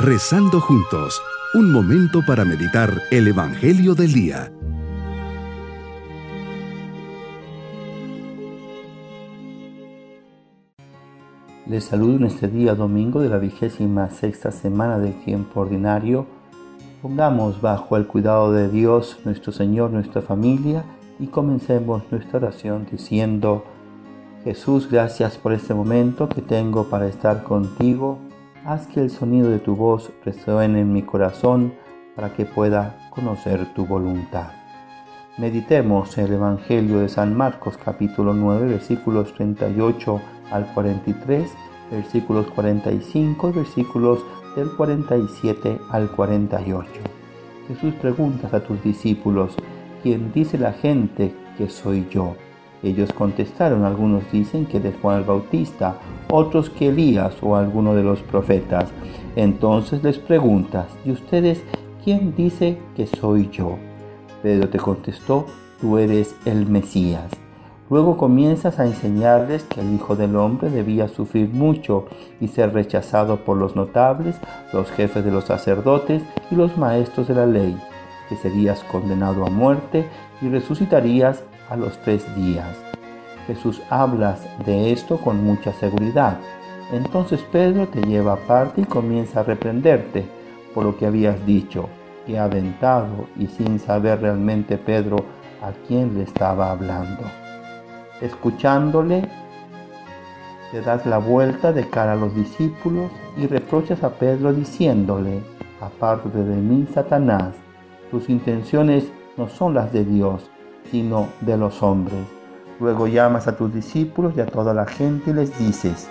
Rezando juntos, un momento para meditar el Evangelio del Día. Les saludo en este día domingo de la vigésima sexta semana del tiempo ordinario. Pongamos bajo el cuidado de Dios, nuestro Señor, nuestra familia y comencemos nuestra oración diciendo, Jesús, gracias por este momento que tengo para estar contigo. Haz que el sonido de tu voz resuene en mi corazón para que pueda conocer tu voluntad. Meditemos el Evangelio de San Marcos capítulo 9 versículos 38 al 43, versículos 45 versículos del 47 al 48. Jesús pregunta a tus discípulos, ¿quién dice la gente que soy yo? Ellos contestaron, algunos dicen que de Juan el Bautista, otros que Elías o alguno de los profetas. Entonces les preguntas, ¿y ustedes quién dice que soy yo? Pedro te contestó, tú eres el Mesías. Luego comienzas a enseñarles que el Hijo del Hombre debía sufrir mucho y ser rechazado por los notables, los jefes de los sacerdotes y los maestros de la ley, que serías condenado a muerte y resucitarías a los tres días. Jesús hablas de esto con mucha seguridad. Entonces Pedro te lleva aparte y comienza a reprenderte por lo que habías dicho, que aventado y sin saber realmente Pedro a quién le estaba hablando. Escuchándole, te das la vuelta de cara a los discípulos y reprochas a Pedro diciéndole, aparte de mí, Satanás, tus intenciones no son las de Dios, de los hombres. Luego llamas a tus discípulos y a toda la gente y les dices,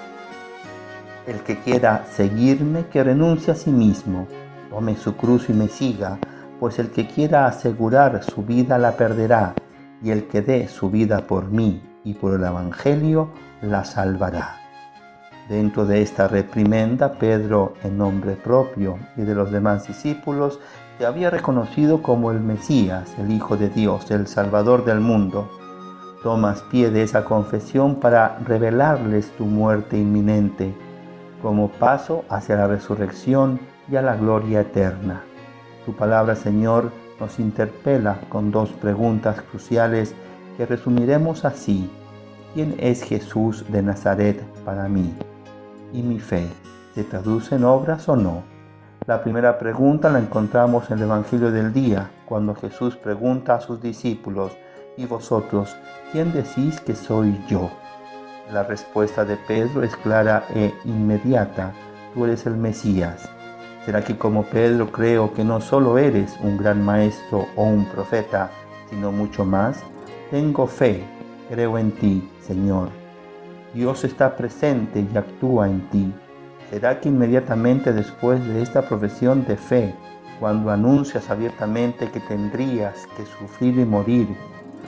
el que quiera seguirme, que renuncie a sí mismo, tome su cruz y me siga, pues el que quiera asegurar su vida la perderá, y el que dé su vida por mí y por el Evangelio la salvará. Dentro de esta reprimenda, Pedro, en nombre propio y de los demás discípulos, te había reconocido como el Mesías, el Hijo de Dios, el Salvador del mundo. Tomas pie de esa confesión para revelarles tu muerte inminente, como paso hacia la resurrección y a la gloria eterna. Tu palabra, Señor, nos interpela con dos preguntas cruciales que resumiremos así. ¿Quién es Jesús de Nazaret para mí? ¿Y mi fe se traduce en obras o no? La primera pregunta la encontramos en el Evangelio del día, cuando Jesús pregunta a sus discípulos, ¿y vosotros quién decís que soy yo? La respuesta de Pedro es clara e inmediata, tú eres el Mesías. ¿Será que como Pedro creo que no solo eres un gran maestro o un profeta, sino mucho más? Tengo fe, creo en ti, Señor. Dios está presente y actúa en ti ¿Será que inmediatamente después de esta profesión de fe, cuando anuncias abiertamente que tendrías que sufrir y morir,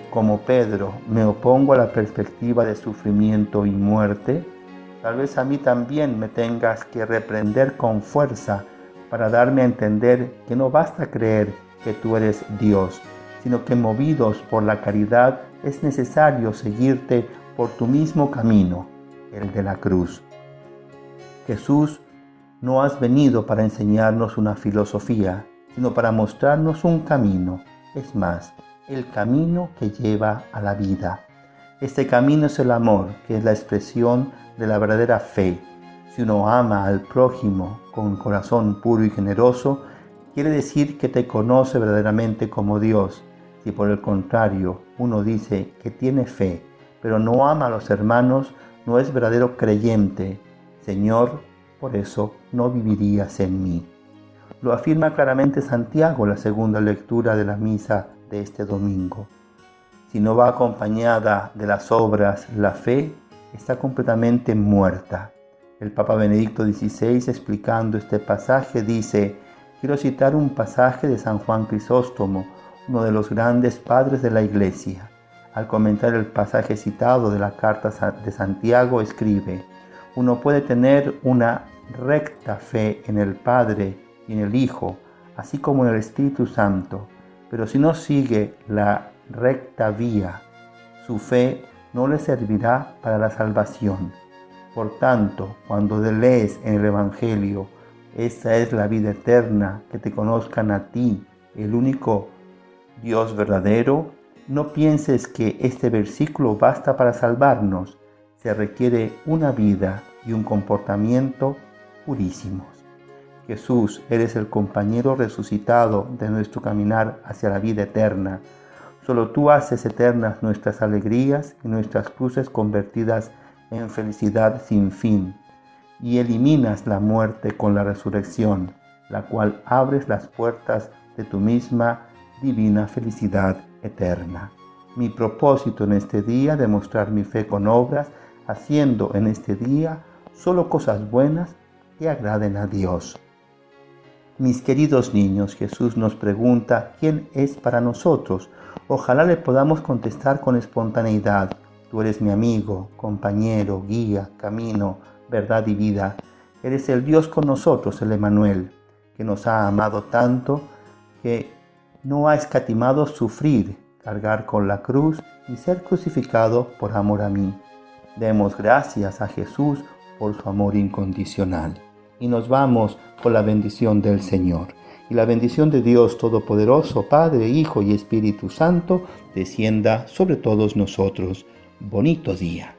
como Pedro, me opongo a la perspectiva de sufrimiento y muerte? Tal vez a mí también me tengas que reprender con fuerza para darme a entender que no basta creer que tú eres Dios, sino que movidos por la caridad es necesario seguirte por tu mismo camino, el de la cruz. Jesús, no has venido para enseñarnos una filosofía, sino para mostrarnos un camino, es más, el camino que lleva a la vida. Este camino es el amor, que es la expresión de la verdadera fe. Si uno ama al prójimo con corazón puro y generoso, quiere decir que te conoce verdaderamente como Dios. Si por el contrario uno dice que tiene fe, pero no ama a los hermanos, no es verdadero creyente, Señor, por eso no vivirías en mí. Lo afirma claramente Santiago la segunda lectura de la misa de este domingo. Si no va acompañada de las obras, la fe está completamente muerta. El Papa Benedicto XVI explicando este pasaje dice, quiero citar un pasaje de San Juan Crisóstomo, uno de los grandes padres de la Iglesia. Al comentar el pasaje citado de la carta de Santiago escribe, uno puede tener una recta fe en el Padre y en el Hijo, así como en el Espíritu Santo, pero si no sigue la recta vía, su fe no le servirá para la salvación. Por tanto, cuando lees en el Evangelio, Esa es la vida eterna, que te conozcan a ti, el único Dios verdadero. No pienses que este versículo basta para salvarnos. Se requiere una vida y un comportamiento purísimos. Jesús, eres el compañero resucitado de nuestro caminar hacia la vida eterna. Solo tú haces eternas nuestras alegrías y nuestras cruces convertidas en felicidad sin fin y eliminas la muerte con la resurrección, la cual abres las puertas de tu misma divina felicidad eterna. Mi propósito en este día, demostrar mi fe con obras, haciendo en este día solo cosas buenas que agraden a Dios. Mis queridos niños, Jesús nos pregunta quién es para nosotros. Ojalá le podamos contestar con espontaneidad. Tú eres mi amigo, compañero, guía, camino, verdad y vida. Eres el Dios con nosotros, el Emanuel, que nos ha amado tanto que no ha escatimado sufrir, cargar con la cruz y ser crucificado por amor a mí. Demos gracias a Jesús por su amor incondicional. Y nos vamos con la bendición del Señor. Y la bendición de Dios Todopoderoso, Padre, Hijo y Espíritu Santo, descienda sobre todos nosotros. Bonito día.